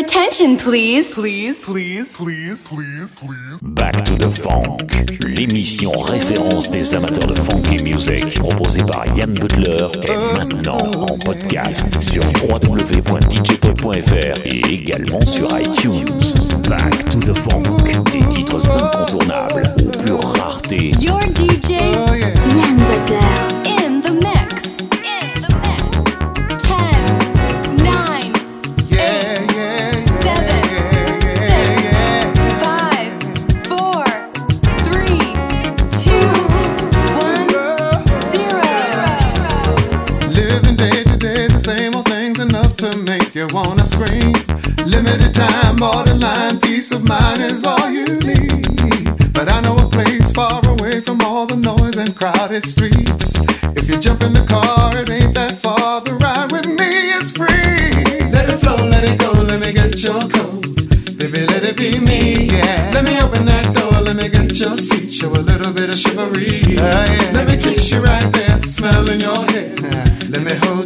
attention, please. Please, please, please, please, please. Back to the Funk, l'émission référence des amateurs de funky music, proposée par Yann Butler, est maintenant en podcast sur www.djpod.fr et également sur iTunes. Back to the Funk, des titres incontournables aux pures raretés. Your DJ peace of mind is all you need. But I know a place far away from all the noise and crowded streets. If you jump in the car, it ain't that far. The ride with me is free. Let it flow, let it go, let me get your coat. Baby, let it be me. Yeah. Let me open that door, let me get your seat. Show a little bit of chivalry. Uh, yeah. Let me kiss you right there, smell in your hair. Let me hold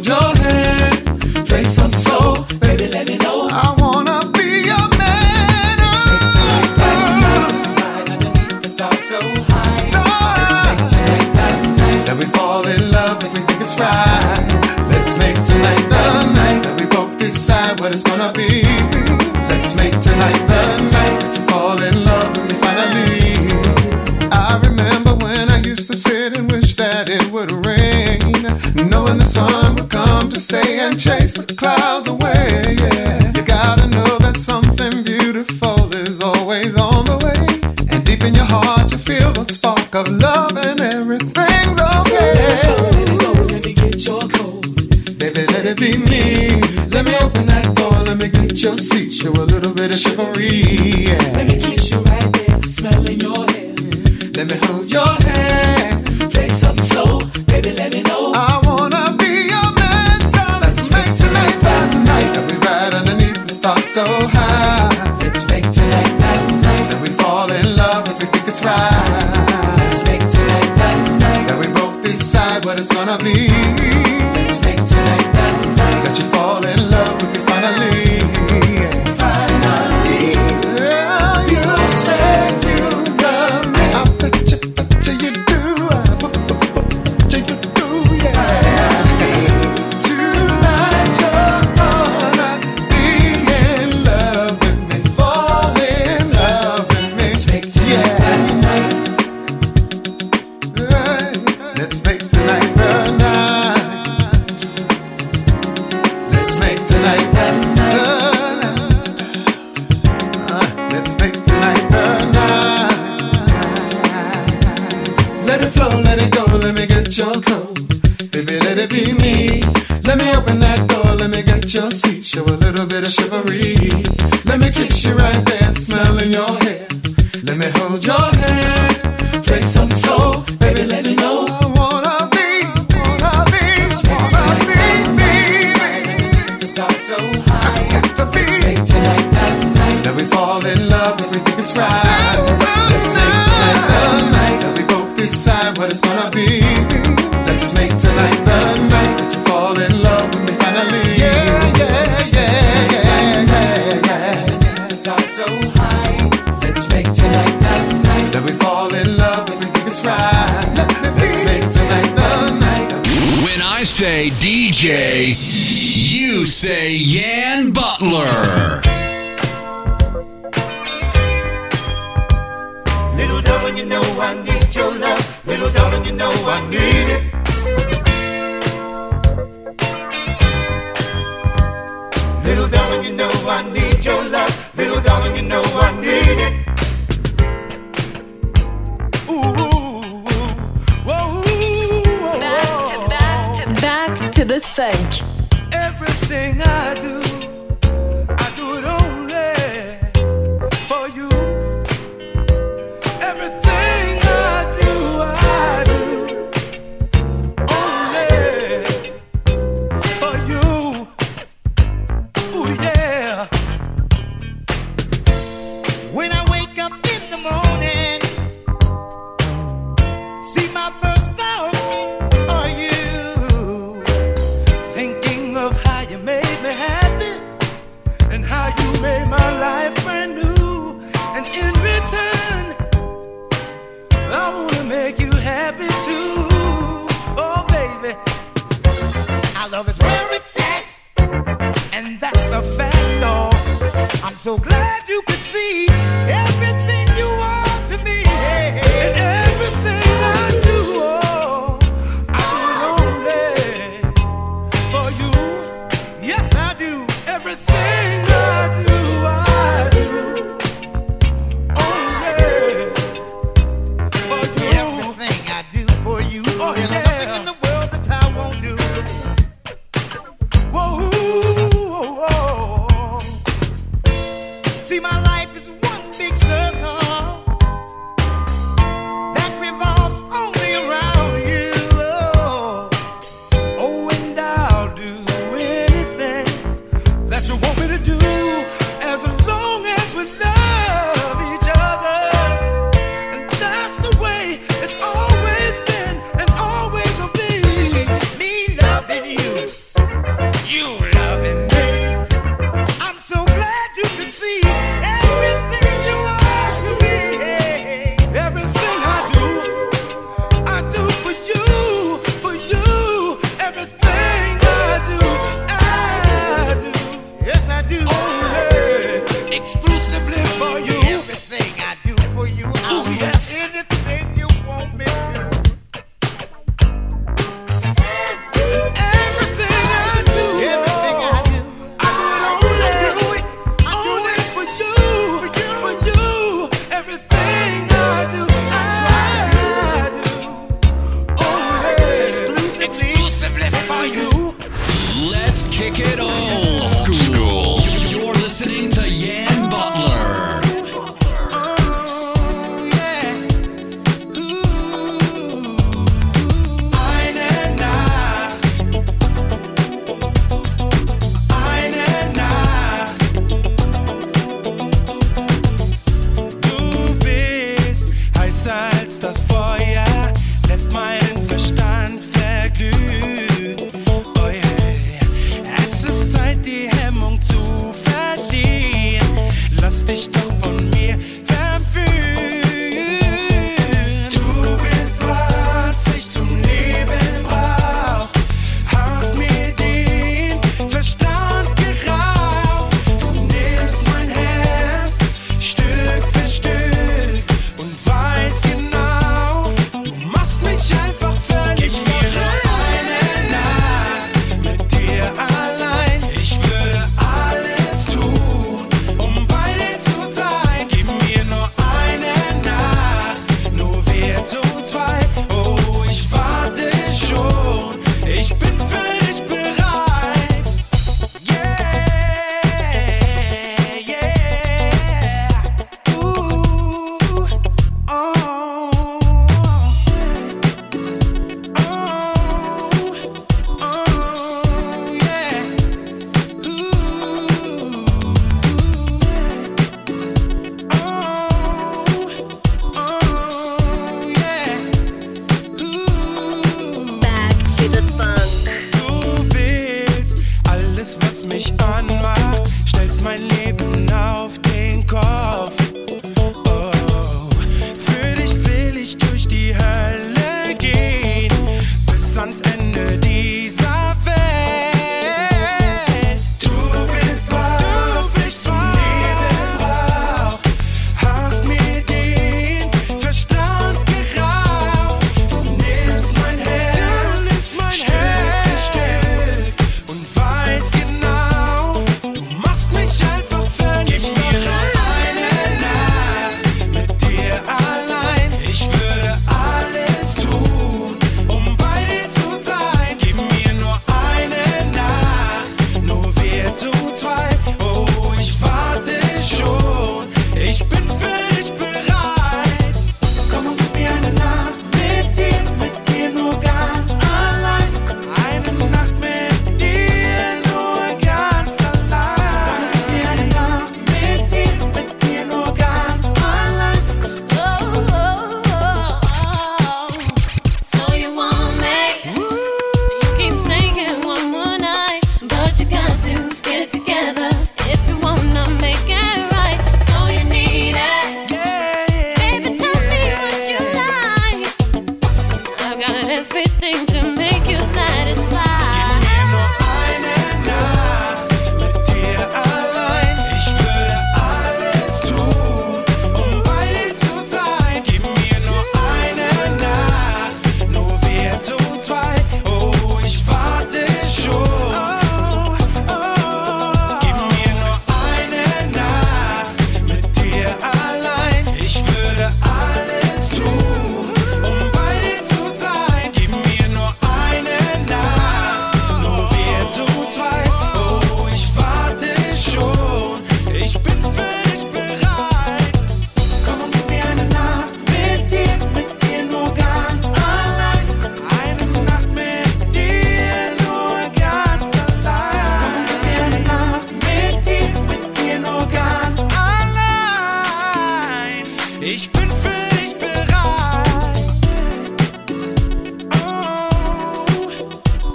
Oh,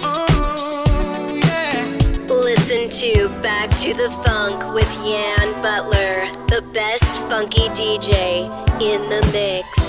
oh, with Yann Butler, the best funky DJ in the mix.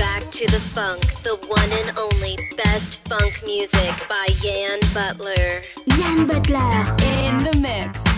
back to the funk, the one and only best funk music by Yann Butler. Yann Butler in the mix.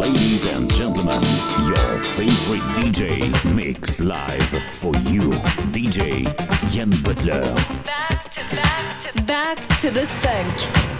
Ladies and gentlemen, your favorite DJ mix live for you, DJ Yann Butler. Back to back to back to the sink.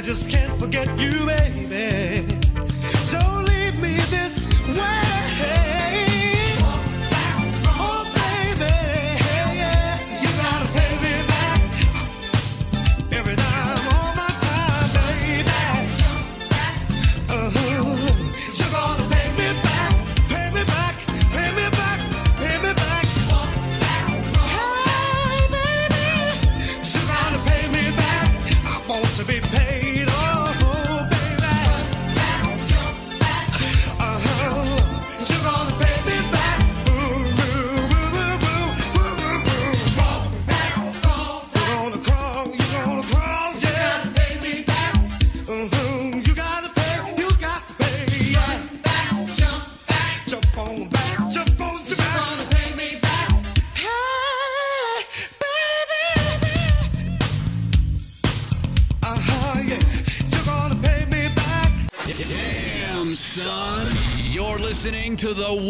I just can't forget you, baby. to the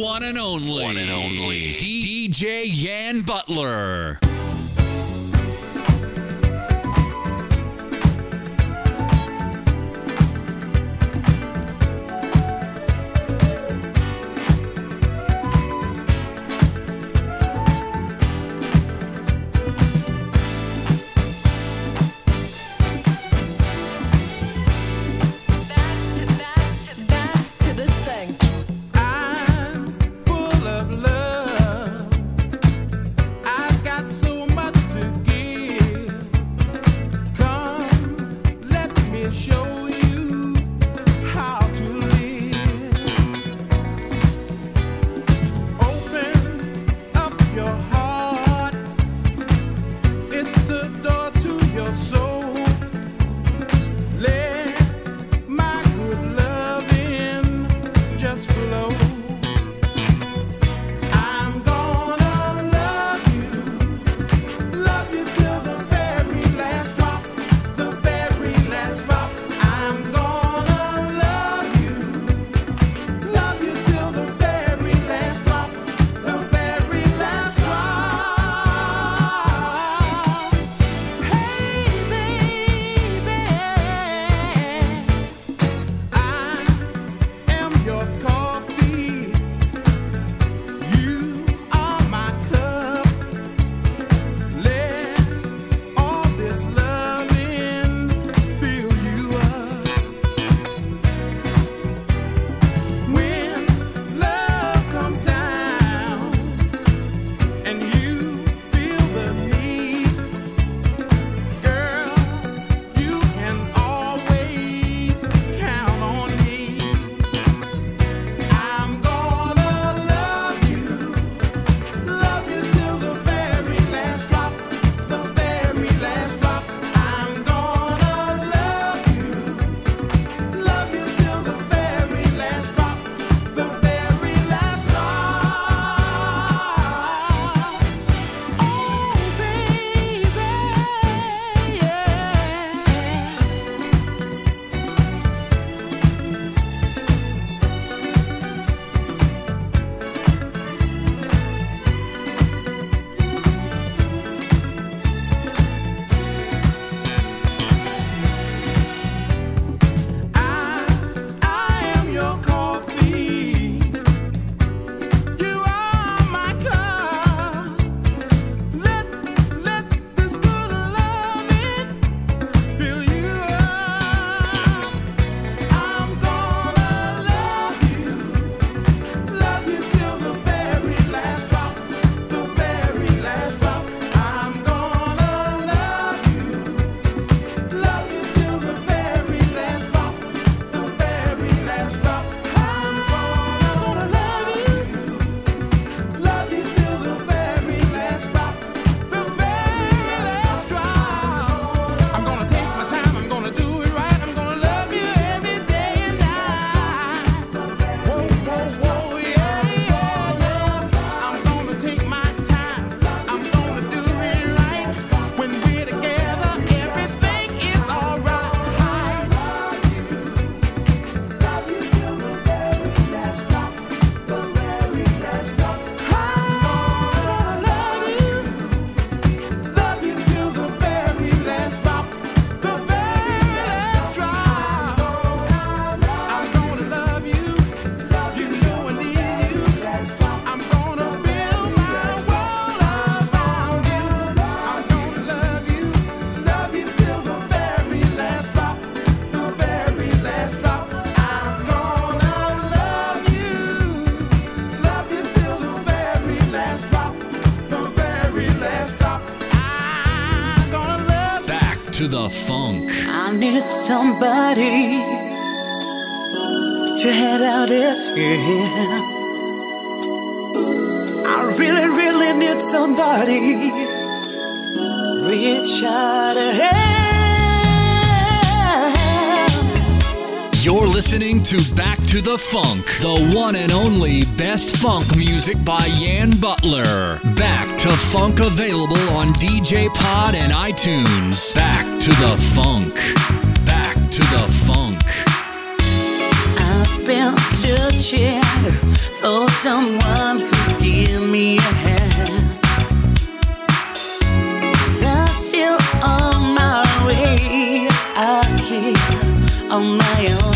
to head out this year. I really, really need somebody. Reach out a hand. You're listening to Back to the Funk, the one and only best funk music by Yann Butler. Back to Funk available on DJ Pod and iTunes. Back to the Funk to the funk. I've been searching for someone who give me a hand. I'm still on my way out here on my own.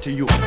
To you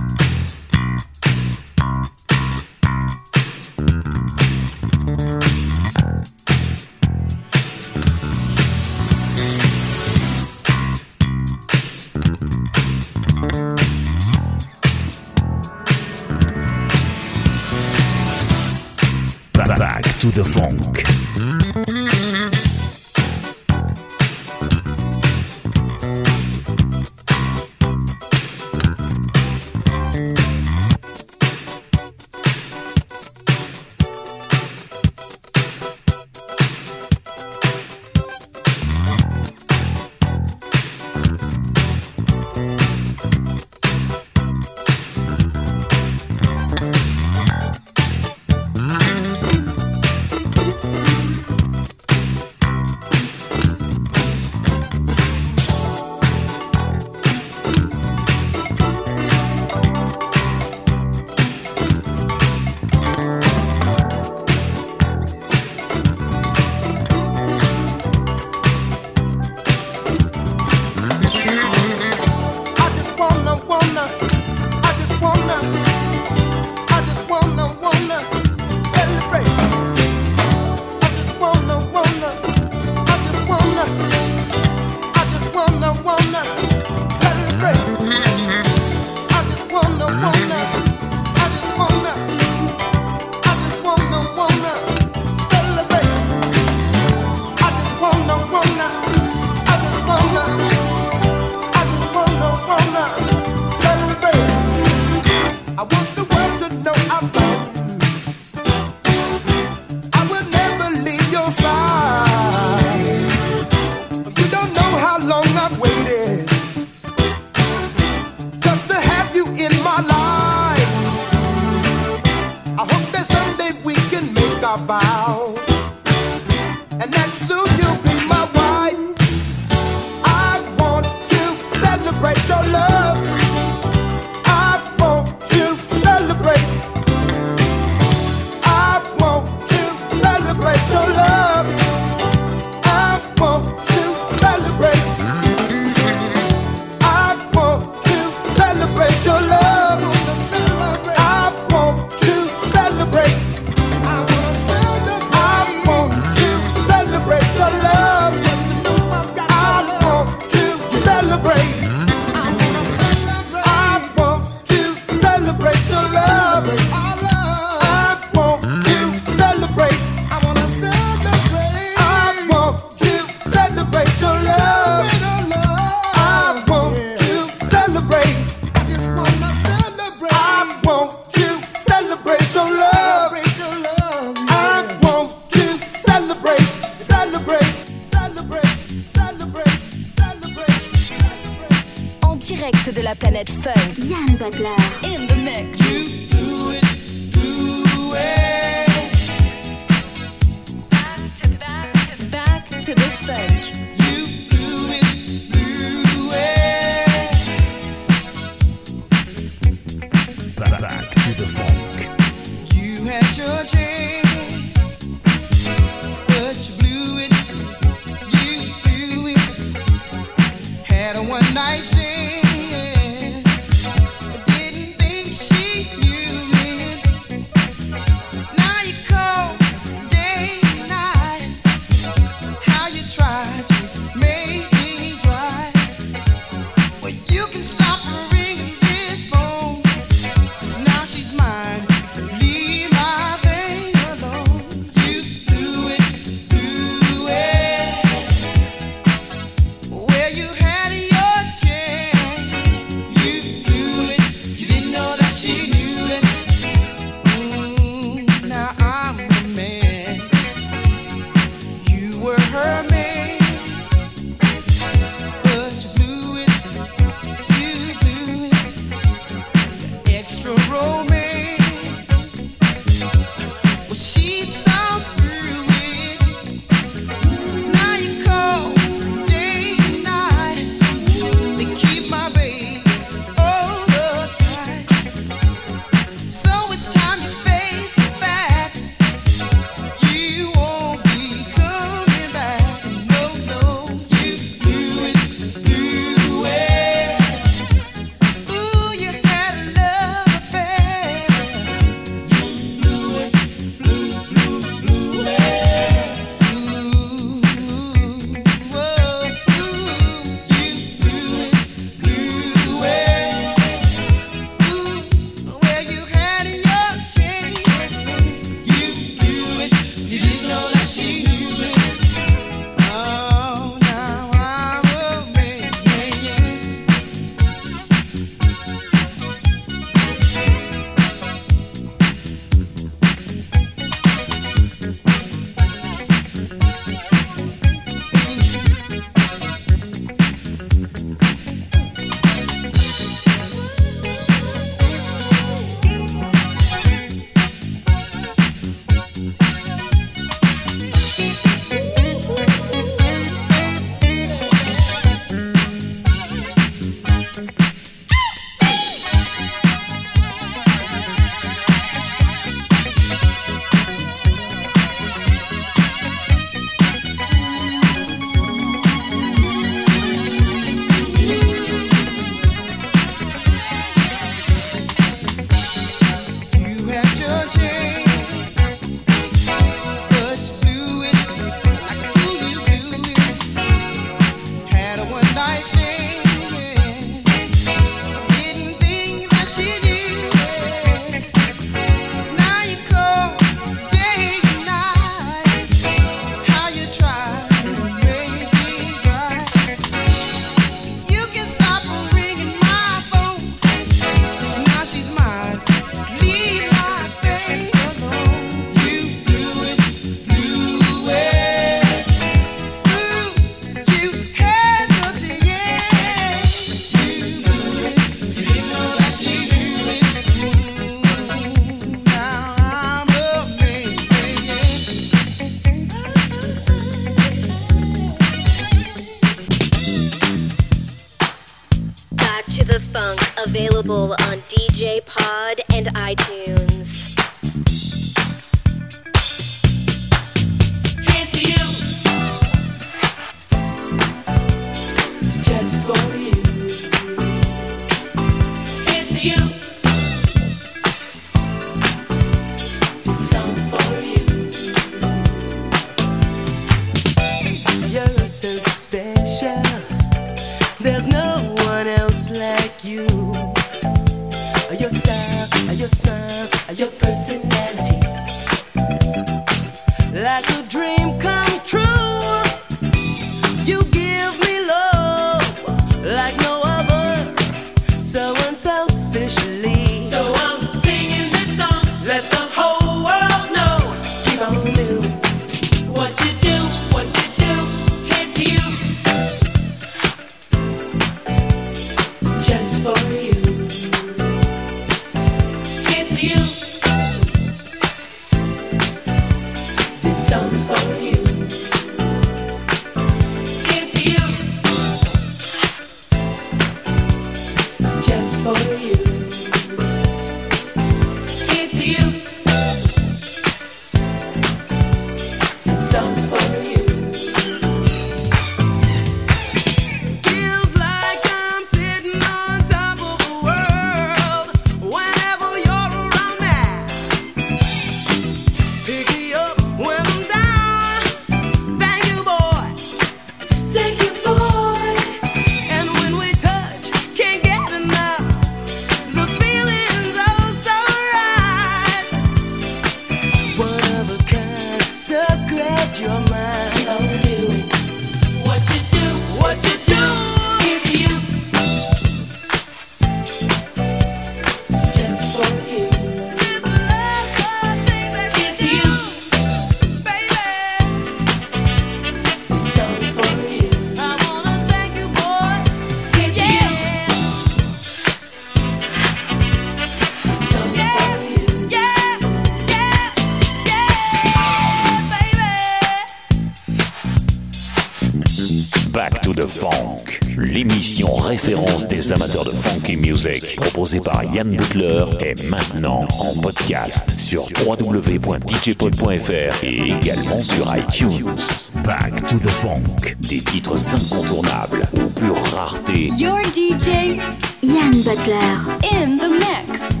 l'émission référence des amateurs de funky music proposée par Yann Butler est maintenant en podcast sur www.djpod.fr et également sur iTunes. Back to the funk, des titres incontournables ou pure rareté. Your DJ Yann Butler in the mix.